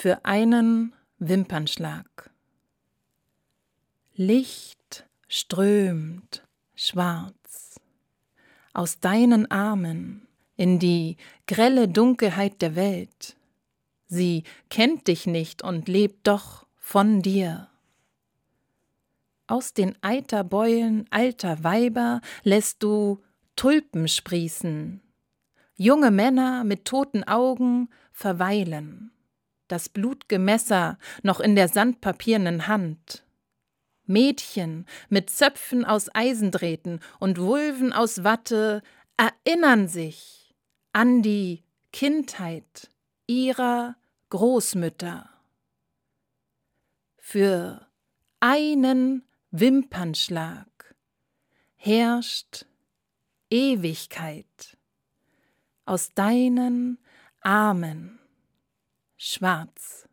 für einen Wimpernschlag. Licht strömt schwarz aus deinen Armen in die grelle Dunkelheit der Welt. Sie kennt dich nicht und lebt doch von dir. Aus den Eiterbeulen alter Weiber lässt du Tulpen sprießen. Junge Männer mit toten Augen verweilen. Das blutge Messer noch in der sandpapiernen Hand. Mädchen mit Zöpfen aus Eisendrähten und Wulven aus Watte erinnern sich an die Kindheit ihrer Großmütter. Für einen Wimpernschlag herrscht Ewigkeit aus deinen Armen schwarz.